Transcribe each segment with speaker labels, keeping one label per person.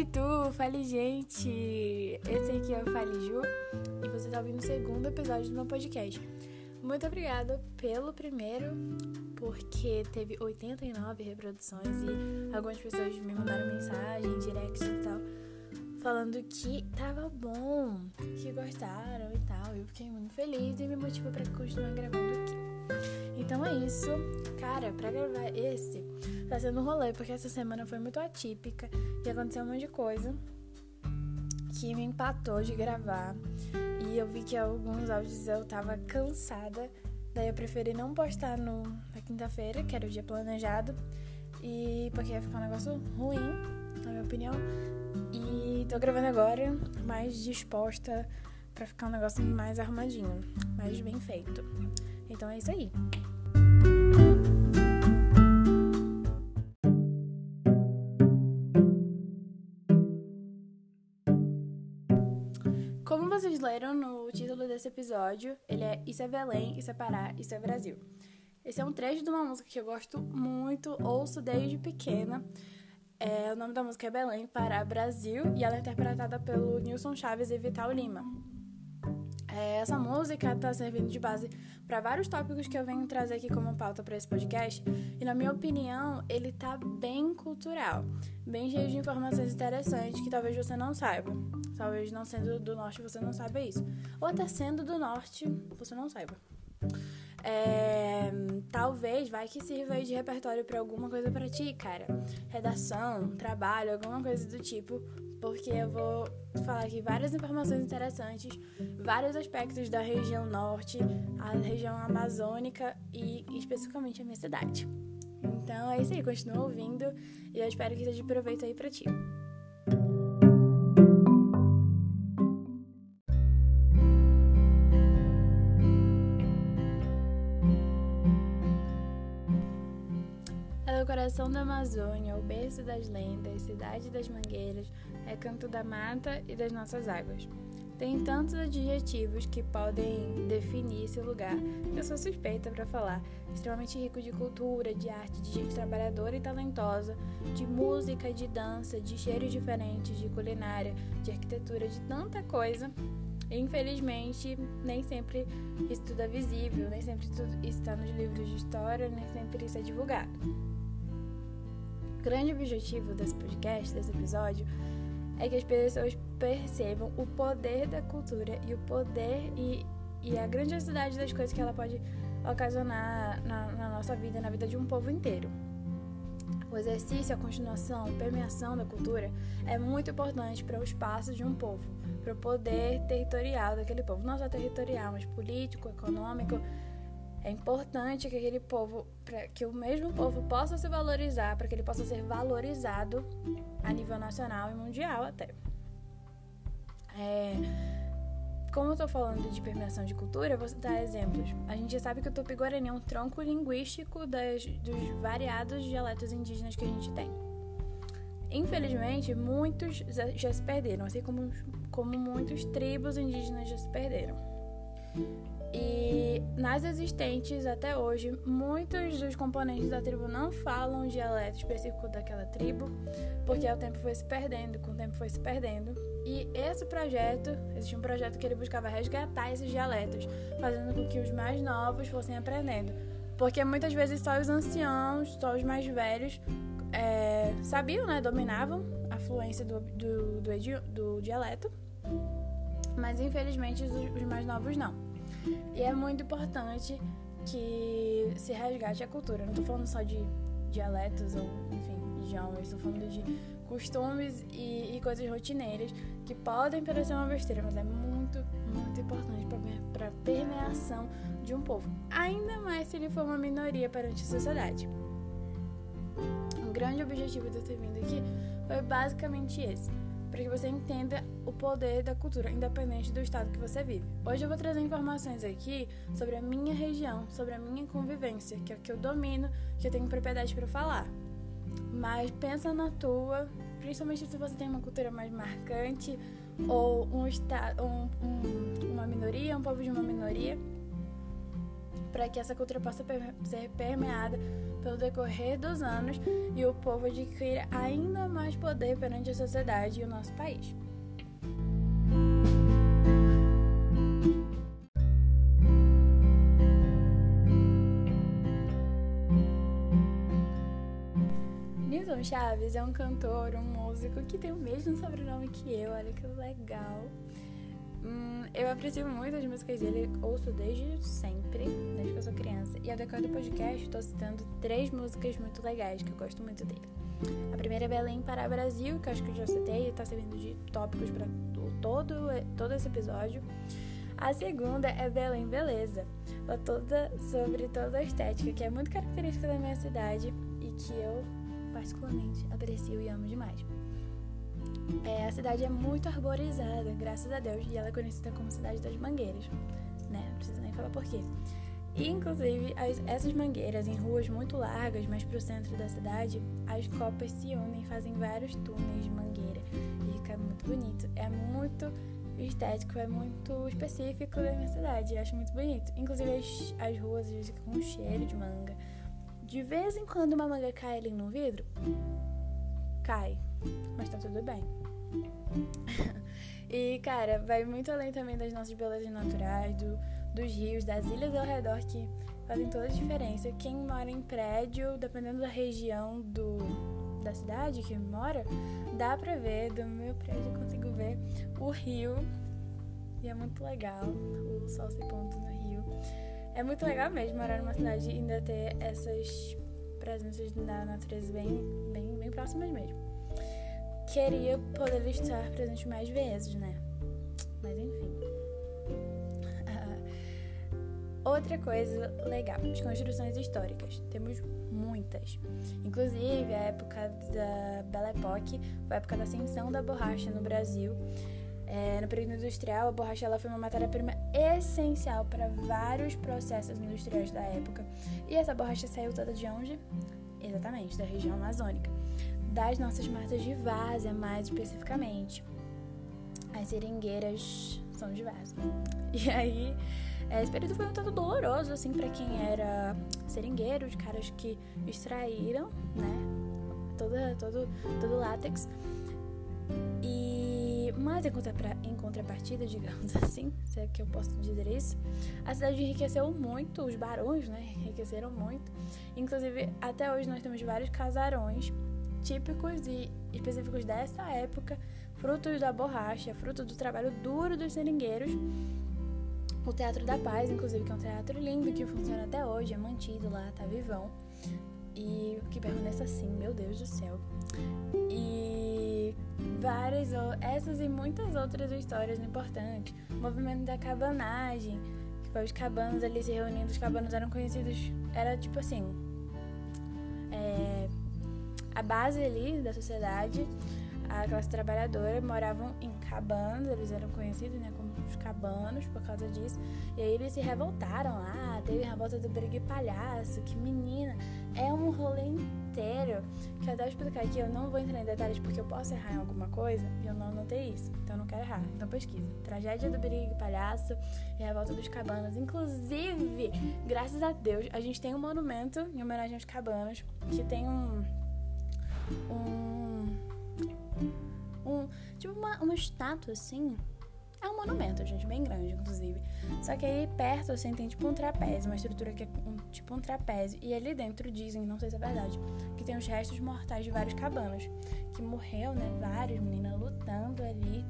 Speaker 1: Fale tu, fale gente! Esse aqui é o Fale Ju e você está ouvindo o segundo episódio do meu podcast. Muito obrigada pelo primeiro, porque teve 89 reproduções e algumas pessoas me mandaram mensagem, direct e tal, falando que tava bom, que gostaram e tal. Eu fiquei muito feliz e me motivou para continuar gravando aqui. Então é isso. Cara, pra gravar esse, tá sendo um rolê, porque essa semana foi muito atípica e aconteceu um monte de coisa que me empatou de gravar. E eu vi que alguns áudios eu tava cansada. Daí eu preferi não postar no, na quinta-feira, que era o dia planejado. E porque ia ficar um negócio ruim, na minha opinião. E tô gravando agora, mais disposta para ficar um negócio mais arrumadinho, mais bem feito. Então é isso aí. Como vocês leram no título desse episódio, ele é Isso é Belém, Isso é Pará, Isso é Brasil. Esse é um trecho de uma música que eu gosto muito, ouço desde pequena. É, o nome da música é Belém, Pará, Brasil, e ela é interpretada pelo Nilson Chaves e Vital Lima. É, essa música está servindo de base para vários tópicos que eu venho trazer aqui como pauta para esse podcast. E na minha opinião, ele tá bem cultural, bem cheio de informações interessantes que talvez você não saiba. Talvez não sendo do norte você não saiba isso. Ou até sendo do norte você não saiba. É, talvez vai que sirva aí de repertório para alguma coisa para ti, cara. Redação, trabalho, alguma coisa do tipo, porque eu vou falar aqui várias informações interessantes, vários aspectos da região norte, a região amazônica e especificamente a minha cidade. Então é isso aí, continua ouvindo e eu espero que seja de proveito aí para ti. Coração da Amazônia, o berço das lendas, cidade das mangueiras, é canto da mata e das nossas águas. Tem tantos adjetivos que podem definir esse lugar. Eu sou suspeita para falar. Extremamente rico de cultura, de arte, de gente trabalhadora e talentosa, de música, de dança, de cheiros diferentes, de culinária, de arquitetura, de tanta coisa. Infelizmente, nem sempre isso tudo é visível, nem sempre isso está nos livros de história, nem sempre isso é divulgado. Grande objetivo desse podcast, desse episódio, é que as pessoas percebam o poder da cultura e o poder e, e a grandiosidade das coisas que ela pode ocasionar na, na nossa vida, na vida de um povo inteiro. O exercício, a continuação, a permeação da cultura é muito importante para o espaço de um povo, para o poder territorial daquele povo, não só territorial, mas político, econômico, é importante que aquele povo, que o mesmo povo possa se valorizar, para que ele possa ser valorizado a nível nacional e mundial até. É, como eu estou falando de permeação de cultura, eu vou citar exemplos. A gente sabe que o Tupi-Guarani é um tronco linguístico das, dos variados dialetos indígenas que a gente tem. Infelizmente, muitos já se perderam, assim como, como muitos tribos indígenas já se perderam. E nas existentes até hoje, muitos dos componentes da tribo não falam o dialeto específico daquela tribo, porque o tempo foi se perdendo, com o tempo foi se perdendo. E esse projeto, existe um projeto que ele buscava resgatar esses dialetos, fazendo com que os mais novos fossem aprendendo. Porque muitas vezes só os anciãos, só os mais velhos é, sabiam, né, dominavam a fluência do, do, do, do dialeto, mas infelizmente os, os mais novos não. E é muito importante que se resgate a cultura. Não estou falando só de dialetos ou, enfim, idiomas, estou falando de costumes e, e, coisas rotineiras que podem parecer uma besteira, mas é muito, muito importante para a permeação de um povo. Ainda mais se ele for uma minoria perante a sociedade. O grande objetivo de eu ter vindo aqui foi basicamente esse para que você entenda o poder da cultura, independente do estado que você vive. Hoje eu vou trazer informações aqui sobre a minha região, sobre a minha convivência, que é o que eu domino, que eu tenho propriedade para falar. Mas pensa na tua, principalmente se você tem uma cultura mais marcante ou um um, um, uma minoria, um povo de uma minoria. Para que essa cultura possa ser permeada pelo decorrer dos anos e o povo adquira ainda mais poder perante a sociedade e o nosso país. Nilson Chaves é um cantor, um músico que tem o mesmo sobrenome que eu, olha que legal. Hum, eu aprecio muito as músicas dele, ouço desde sempre, desde que eu sou criança. E ao decorrer do podcast, estou citando três músicas muito legais que eu gosto muito dele. A primeira é Belém para Brasil, que eu acho que eu já citei e está servindo de tópicos para todo, todo esse episódio. A segunda é Belém Beleza, toda sobre toda a estética, que é muito característica da minha cidade e que eu particularmente aprecio e amo demais. É, a cidade é muito arborizada, graças a Deus, e ela é conhecida como Cidade das Mangueiras, né? Não preciso nem falar por quê. E, inclusive, as, essas mangueiras em ruas muito largas, mais pro centro da cidade, as copas se unem fazem vários túneis de mangueira. E fica muito bonito. É muito estético, é muito específico da minha cidade. Eu acho muito bonito. Inclusive, as, as ruas ficam com um cheiro de manga. De vez em quando uma manga cai ali no vidro, cai, mas tá tudo bem. e, cara, vai muito além também das nossas belezas naturais, do, dos rios, das ilhas ao redor que fazem toda a diferença. Quem mora em prédio, dependendo da região do, da cidade que mora, dá pra ver, do meu prédio eu consigo ver o rio. E é muito legal o sol se pondo no rio. É muito legal mesmo morar numa cidade e ainda ter essas presenças da natureza bem, bem, bem próximas mesmo. Queria poder estar presente mais vezes, né? Mas enfim. outra coisa legal, as construções históricas. Temos muitas. Inclusive, a época da Belle Époque foi a época da ascensão da borracha no Brasil é, no período industrial, a borracha ela foi uma matéria-prima essencial para vários processos industriais da época. E essa borracha saiu toda de onde? Exatamente, da região amazônica. Das nossas matas de várzea, mais especificamente. As seringueiras são de várzea. E aí, é, esse período foi um tanto doloroso, assim, para quem era seringueiro, de caras que extraíram, né, todo, todo, todo látex. E mas em, contra, em contrapartida, digamos assim, se é que eu posso dizer isso, a cidade enriqueceu muito, os barões, né, enriqueceram muito. Inclusive, até hoje nós temos vários casarões típicos e específicos dessa época, frutos da borracha, fruto do trabalho duro dos seringueiros. O Teatro da Paz, inclusive, que é um teatro lindo que funciona até hoje, é mantido lá, tá vivão. E que permaneça assim, meu Deus do céu. Várias, essas e muitas outras histórias importantes. O movimento da cabanagem, que foi os cabanos ali se reunindo, os cabanos eram conhecidos, era tipo assim, é, a base ali da sociedade, a classe trabalhadora moravam em cabanos, eles eram conhecidos né, os cabanos por causa disso. E aí eles se revoltaram lá, teve a revolta do Brigue Palhaço, que menina, é um rolê inteiro que eu até explicar aqui, eu não vou entrar em detalhes porque eu posso errar em alguma coisa e eu não anotei isso, então eu não quero errar. Então pesquisa. Tragédia do Brigue Palhaço e Revolta dos Cabanos. Inclusive, graças a Deus, a gente tem um monumento em homenagem aos cabanos que tem um. um. um tipo uma, uma estátua assim é um monumento, gente, bem grande, inclusive. Só que aí perto, assim, tem tipo um trapézio, uma estrutura que é um, tipo um trapézio. E ali dentro dizem, não sei se é verdade, que tem os restos mortais de vários cabanos. Que morreu, né? Vários meninas lutando ali.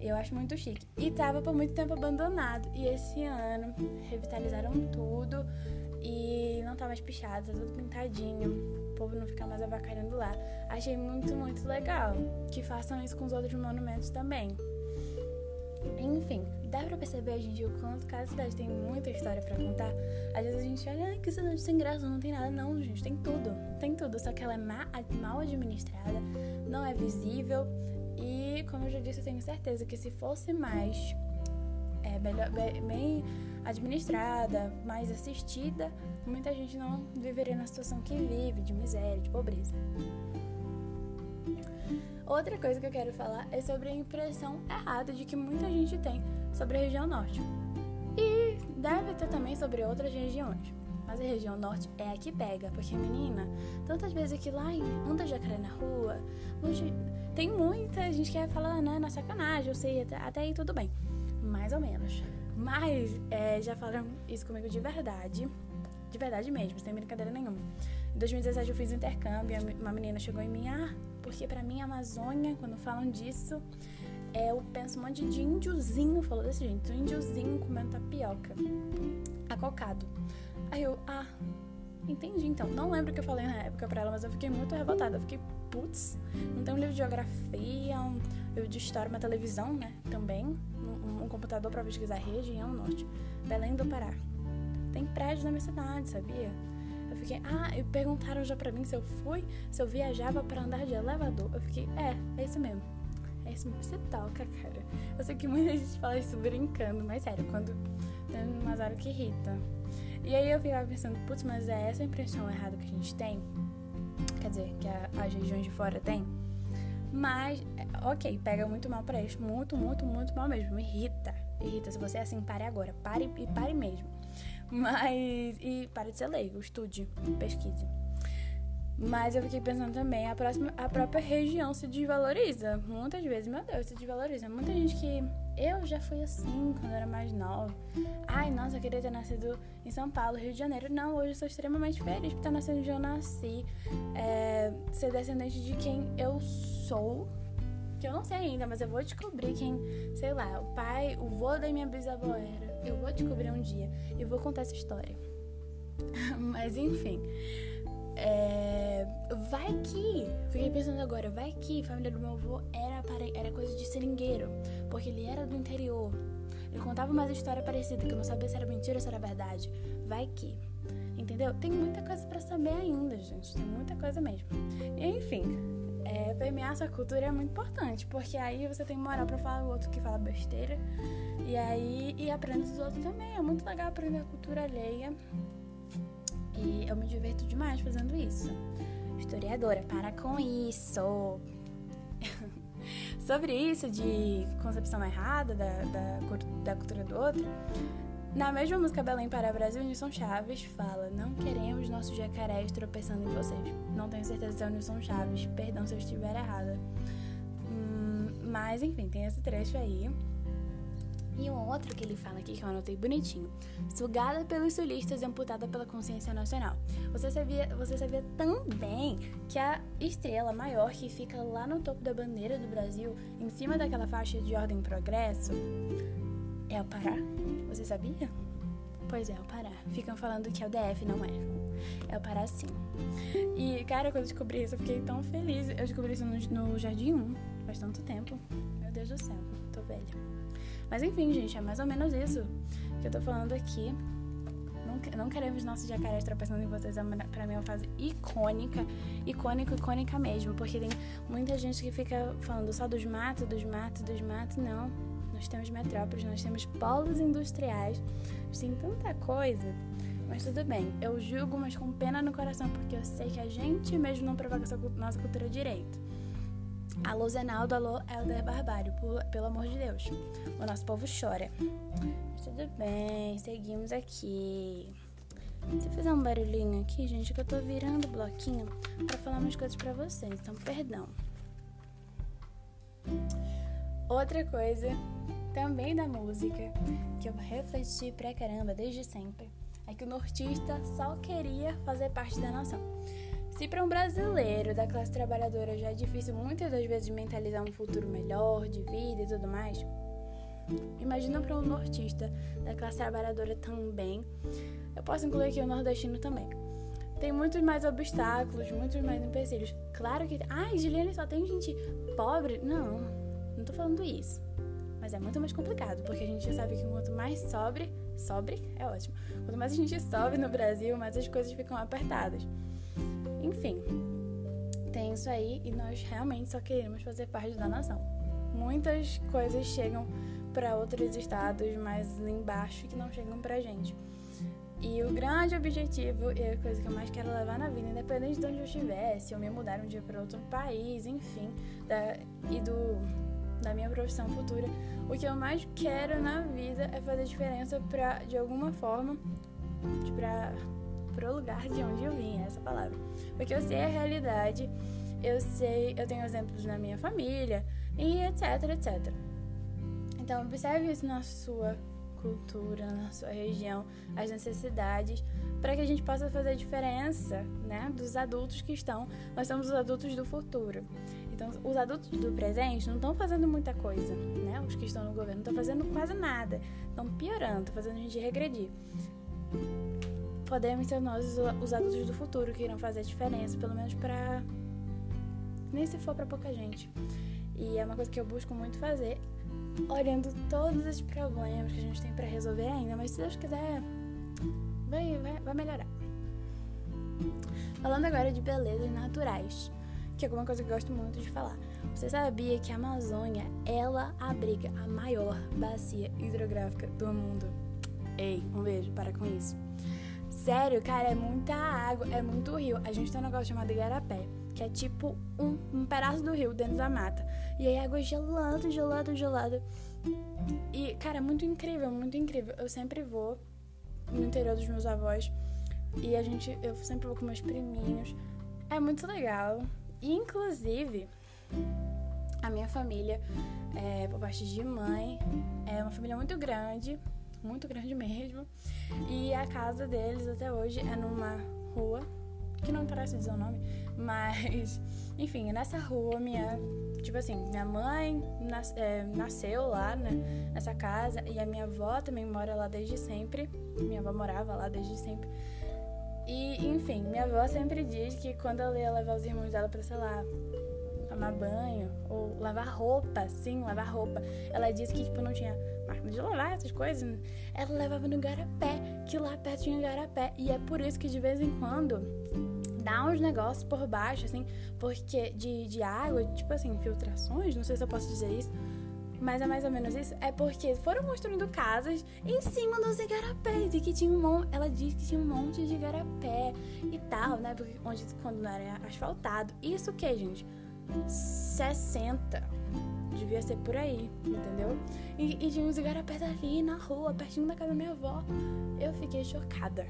Speaker 1: Eu acho muito chique. E tava por muito tempo abandonado. E esse ano revitalizaram tudo. E não tá mais pichado, tá tudo pintadinho. O povo não fica mais avacalhando lá. Achei muito, muito legal. Que façam isso com os outros monumentos também. Enfim, dá pra perceber, gente, o quanto cada cidade tem muita história para contar. Às vezes a gente olha, que cidade sem graça, não tem nada. Não, gente, tem tudo. Tem tudo, só que ela é mal administrada, não é visível. E, como eu já disse, eu tenho certeza que se fosse mais é, melhor, bem administrada, mais assistida, muita gente não viveria na situação que vive, de miséria, de pobreza. Outra coisa que eu quero falar é sobre a impressão errada de que muita gente tem sobre a região norte. E deve ter também sobre outras regiões. Mas a região norte é a que pega, porque menina, tantas vezes que lá anda jacaré na rua, tem muita gente que fala, né, na sacanagem, eu sei, até, até aí tudo bem. Mais ou menos. Mas é, já falaram isso comigo de verdade. De verdade mesmo, sem brincadeira nenhuma. Em 2017 eu fiz um intercâmbio, uma menina chegou em mim, ah, porque para mim a Amazônia, quando falam disso, é, eu penso um monte de índiozinho, falou desse jeito, um índiozinho comendo tapioca, acocado. Aí eu, ah, entendi então. Não lembro o que eu falei na época pra ela, mas eu fiquei muito revoltada. Eu fiquei, putz, não tem um livro de geografia, um livro de história, uma televisão, né, também, um, um computador para pesquisar região norte, Belém do Pará. Tem prédio na minha cidade, sabia? Eu fiquei, ah, e perguntaram já pra mim se eu fui, se eu viajava para andar de elevador. Eu fiquei, é, é isso mesmo. É isso mesmo. Você toca, cara. Eu sei que muita gente fala isso brincando, mas sério, quando tem umas horas que irrita. E aí eu ficava pensando, putz, mas é essa impressão errada que a gente tem? Quer dizer, que a, as regiões de fora têm? Mas, ok, pega muito mal pra eles. Muito, muito, muito mal mesmo. Me irrita. Irrita. Se você é assim, pare agora. Pare e pare mesmo. Mas. E pare de ser leigo, estude, pesquise. Mas eu fiquei pensando também, a, próxima, a própria região se desvaloriza. Muitas vezes, meu Deus, se desvaloriza. Muita gente que. Eu já fui assim quando era mais nova. Ai, nossa, eu queria ter nascido em São Paulo, Rio de Janeiro. Não, hoje eu sou extremamente feliz por estar nascendo onde eu nasci. É, ser descendente de quem eu sou. Que eu não sei ainda, mas eu vou descobrir quem, sei lá, o pai, o vô da minha bisavó era. Eu vou descobrir um dia e vou contar essa história. Mas enfim. É... Vai que. Fiquei pensando agora, vai que a família do meu avô era, era coisa de seringueiro. Porque ele era do interior. Ele contava uma história parecida, que eu não sabia se era mentira ou se era verdade. Vai que. Entendeu? Tem muita coisa para saber ainda, gente. Tem muita coisa mesmo. Enfim, é, permear sua cultura é muito importante, porque aí você tem moral para falar o outro que fala besteira. E aí, e aprende dos outros também. É muito legal aprender a cultura alheia. E eu me diverto demais fazendo isso. Historiadora, para com isso! Sobre isso de concepção errada da, da, da cultura do outro, na mesma música Belém para Brasil, Nilson Chaves fala: Não queremos nossos jacarés tropeçando em vocês. Não tenho certeza se é o Nilson Chaves, perdão se eu estiver errada. Hum, mas enfim, tem esse trecho aí. E um outro que ele fala aqui que eu anotei bonitinho: Sugada pelos sulistas e amputada pela consciência nacional. Você sabia, você sabia também que a estrela maior que fica lá no topo da bandeira do Brasil, em cima daquela faixa de ordem progresso, é o Pará. Você sabia? Pois é, é o Pará. Ficam falando que é o DF, não é. É o Pará sim. E, cara, quando eu descobri isso, eu fiquei tão feliz. Eu descobri isso no, no Jardim 1, faz tanto tempo. Meu Deus do céu, tô velha. Mas enfim, gente, é mais ou menos isso que eu tô falando aqui. Não, queremos nossos jacarés tropeçando em vocês. É pra mim é uma fase icônica. Icônica, icônica mesmo. Porque tem muita gente que fica falando só dos matos, dos matos, dos matos. Não nós temos metrópoles, nós temos polos industriais, tem tanta coisa. Mas tudo bem, eu julgo, mas com pena no coração, porque eu sei que a gente mesmo não provoca nossa cultura direito. Alô Zenaldo, alô Helder Barbário, pelo amor de Deus. O nosso povo chora. Mas tudo bem, seguimos aqui. Se fizer um barulhinho aqui, gente, que eu tô virando o bloquinho para falar umas coisas para vocês, então perdão. Outra coisa, também da música, que eu refleti pra caramba desde sempre, é que o nortista só queria fazer parte da nação. Se para um brasileiro da classe trabalhadora já é difícil muitas das vezes mentalizar um futuro melhor, de vida e tudo mais, imagina para um nortista da classe trabalhadora também. Eu posso incluir aqui o nordestino também. Tem muitos mais obstáculos, muitos mais empecilhos. Claro que. Ai, Juliane, só tem gente pobre? Não, não tô falando isso. Mas é muito mais complicado, porque a gente já sabe que quanto mais sobre, sobre é ótimo. Quanto mais a gente sobe no Brasil, mais as coisas ficam apertadas. Enfim, tem isso aí e nós realmente só queremos fazer parte da nação. Muitas coisas chegam para outros estados mais embaixo que não chegam pra gente. E o grande objetivo e a coisa que eu mais quero levar na vida, independente de onde eu estiver, se eu me mudar um dia para outro país, enfim, da, e do da minha profissão futura, o que eu mais quero na vida é fazer diferença pra, de alguma forma, pra, pro lugar de onde eu vim, essa palavra. Porque eu sei a realidade, eu sei, eu tenho exemplos na minha família e etc, etc. Então, observe isso na sua cultura, na sua região, as necessidades, para que a gente possa fazer a diferença, né, dos adultos que estão. Nós somos os adultos do futuro. Então, os adultos do presente não estão fazendo muita coisa, né? Os que estão no governo não estão fazendo quase nada, estão piorando, estão fazendo a gente regredir. Podemos ser nós os adultos do futuro que irão fazer a diferença, pelo menos para nem se for para pouca gente. E é uma coisa que eu busco muito fazer, olhando todos os problemas que a gente tem para resolver ainda, mas se Deus quiser, vai, vai, vai melhorar. Falando agora de belezas naturais que é uma coisa que eu gosto muito de falar. Você sabia que a Amazônia, ela abriga a maior bacia hidrográfica do mundo? Ei, um beijo, para com isso. Sério, cara, é muita água, é muito rio. A gente tem um negócio chamado Igarapé, que é tipo um, um pedaço do rio dentro da mata. E aí água é gelada, gelada, gelada. E, cara, é muito incrível, muito incrível. Eu sempre vou no interior dos meus avós e a gente, eu sempre vou com meus priminhos. É muito legal. Inclusive, a minha família, é, por parte de mãe, é uma família muito grande, muito grande mesmo. E a casa deles até hoje é numa rua, que não parece dizer o nome, mas, enfim, nessa rua minha. Tipo assim, minha mãe nas, é, nasceu lá, né, nessa casa, e a minha avó também mora lá desde sempre. Minha avó morava lá desde sempre. E, enfim, minha avó sempre diz que quando ela ia levar os irmãos dela pra, sei lá, tomar banho ou lavar roupa, sim, lavar roupa, ela disse que, tipo, não tinha máquina de lavar, essas coisas. Ela levava no garapé, que lá perto tinha garapé. E é por isso que de vez em quando dá uns negócios por baixo, assim, porque de, de água, tipo assim, infiltrações, não sei se eu posso dizer isso mas é mais ou menos isso, é porque foram construindo casas em cima dos igarapés e que tinha um monte, ela diz que tinha um monte de igarapé e tal, né? Porque onde quando não era asfaltado. Isso que, gente? 60. Devia ser por aí, entendeu? E, e tinha uns igarapés ali na rua, pertinho da casa da minha avó. Eu fiquei chocada.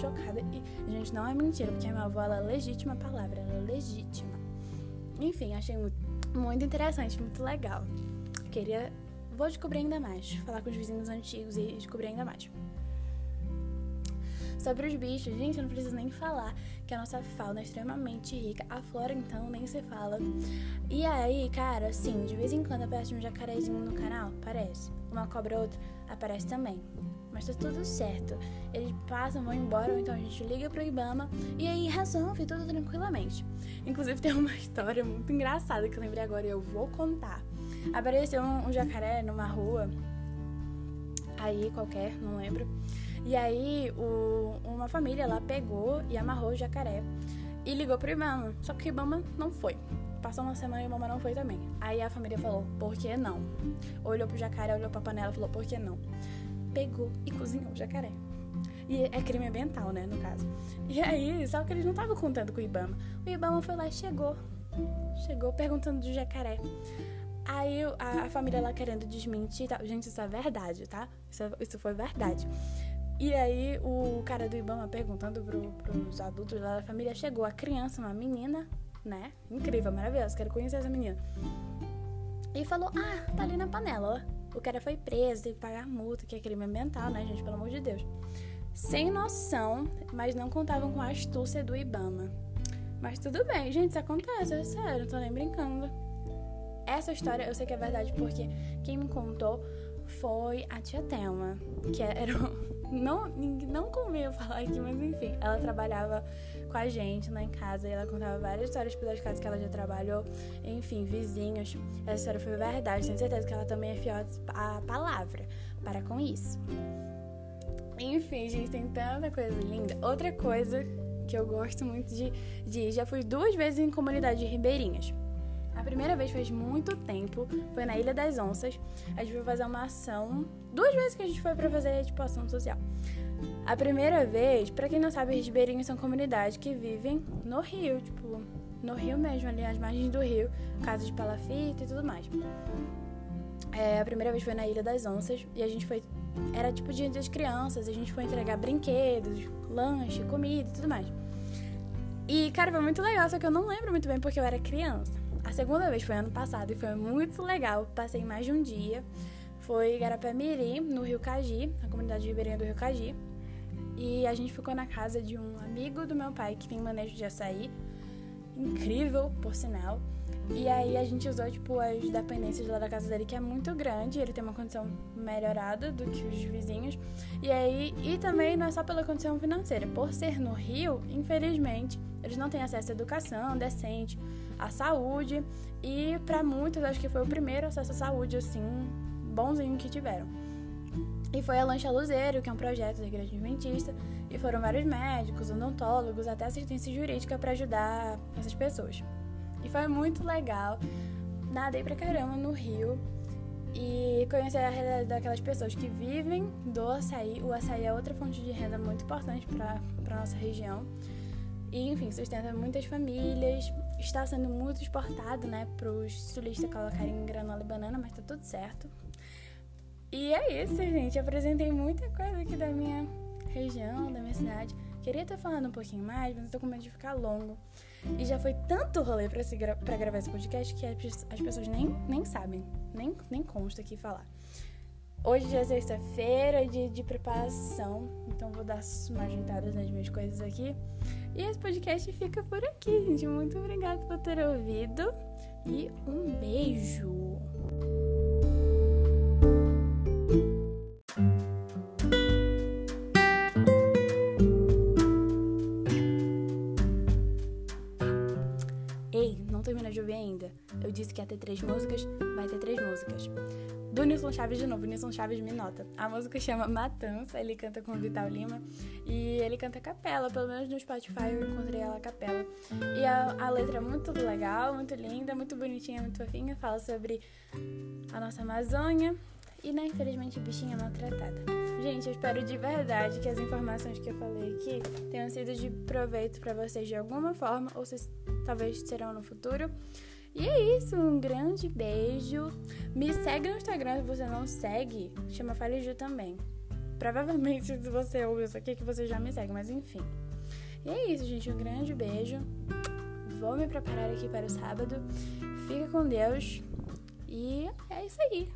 Speaker 1: Chocada. E, gente, não é mentira, porque a minha avó, ela é legítima a palavra, ela é legítima. Enfim, achei muito, muito interessante, muito legal queria. Vou descobrir ainda mais, falar com os vizinhos antigos e descobrir ainda mais. Sobre os bichos, gente, eu não preciso nem falar que a nossa fauna é extremamente rica. A flora, então, nem se fala. E aí, cara, assim, de vez em quando aparece um jacarezinho no canal, aparece. Uma cobra outra, aparece também. Mas tá tudo certo. Eles passam, vão embora, ou então a gente liga pro Ibama e aí resolve tudo tranquilamente. Inclusive, tem uma história muito engraçada que eu lembrei agora e eu vou contar. Apareceu um, um jacaré numa rua, aí qualquer, não lembro. E aí o, uma família lá pegou e amarrou o jacaré e ligou pro Ibama. Só que o Ibama não foi. Passou uma semana e o Ibama não foi também. Aí a família falou, por que não? Olhou pro jacaré, olhou pra panela falou, por que não? Pegou e cozinhou o jacaré. E é crime ambiental, né, no caso. E aí, só que eles não estavam contando com o Ibama. O Ibama foi lá e chegou. Chegou perguntando do jacaré. Aí a, a, família lá querendo desmentir. Tá? Gente, isso é verdade, tá? Isso, isso foi verdade. E aí o cara do Ibama perguntando pro, pros adultos lá da família, chegou a criança, uma menina, né? Incrível, maravilhosa, quero conhecer essa menina. E falou, ah, tá ali na panela, ó. O cara foi preso, teve que pagar multa, que é crime ambiental, né, gente? Pelo amor de Deus. Sem noção, mas não contavam com a astúcia do Ibama. Mas tudo bem, gente, isso acontece, é sério, não tô nem brincando. Essa história eu sei que é verdade porque quem me contou foi a tia Thelma, que era. Não, não convém eu falar aqui, mas enfim, ela trabalhava com a gente lá em casa e ela contava várias histórias pelas casas que ela já trabalhou, enfim, vizinhos. Essa história foi verdade, tenho certeza que ela também é fiel à palavra. Para com isso. Enfim, gente, tem tanta coisa linda. Outra coisa que eu gosto muito de, de ir, já fui duas vezes em comunidade de ribeirinhas. A primeira vez faz muito tempo, foi na Ilha das Onças. A gente foi fazer uma ação, duas vezes que a gente foi para fazer tipo ação social. A primeira vez, para quem não sabe, os ribeirinhos são comunidades que vivem no rio, tipo, no rio mesmo, ali nas margens do rio, casa de palafita e tudo mais. É, a primeira vez foi na Ilha das Onças e a gente foi. Era tipo dia das crianças, a gente foi entregar brinquedos, lanche, comida e tudo mais. E, cara, foi muito legal, só que eu não lembro muito bem porque eu era criança. A segunda vez foi ano passado e foi muito legal. Passei mais de um dia. Foi Garapé-Miri, no Rio Caji, na comunidade ribeirinha do Rio Caji. E a gente ficou na casa de um amigo do meu pai que tem manejo de açaí. Incrível, por sinal. E aí a gente usou, tipo, as dependências lá da casa dele, que é muito grande, ele tem uma condição melhorada do que os vizinhos. E aí, e também não é só pela condição financeira. Por ser no Rio, infelizmente, eles não têm acesso à educação decente, à saúde. E para muitos, acho que foi o primeiro acesso à saúde, assim, bonzinho que tiveram. E foi a Lancha Luzeiro, que é um projeto da Igreja Adventista, e foram vários médicos, odontólogos, até assistência jurídica para ajudar essas pessoas. E foi muito legal. Nadei pra caramba no Rio e conhecer a realidade daquelas pessoas que vivem do açaí. O açaí é outra fonte de renda muito importante para nossa região. E, enfim, sustenta muitas famílias. Está sendo muito exportado, né, para os turistas colocarem granola e banana, mas tá tudo certo. E é isso, gente. Apresentei muita coisa aqui da minha região, da minha cidade. Queria estar falando um pouquinho mais, mas tô com medo de ficar longo. E já foi tanto rolê pra, se gra pra gravar esse podcast que as pessoas nem, nem sabem, nem, nem consta aqui falar. Hoje já é sexta-feira, dia de preparação, então vou dar uma ajeitada nas minhas coisas aqui. E esse podcast fica por aqui, gente. Muito obrigada por ter ouvido e um beijo! Músicas, vai ter três músicas. Do Nilson Chaves de novo, Nilson Chaves me nota. A música chama Matança, ele canta com Vital Lima e ele canta capela, pelo menos no Spotify eu encontrei ela capela. E a, a letra é muito legal, muito linda, muito bonitinha, muito fofinha, fala sobre a nossa Amazônia e, né, infelizmente, bichinha maltratada. Gente, eu espero de verdade que as informações que eu falei aqui tenham sido de proveito para vocês de alguma forma, ou se, talvez serão no futuro. E é isso, um grande beijo. Me segue no Instagram se você não segue, chama Faliju também. Provavelmente se você ouve isso aqui que você já me segue, mas enfim. E é isso, gente, um grande beijo. Vou me preparar aqui para o sábado. Fica com Deus. E é isso aí.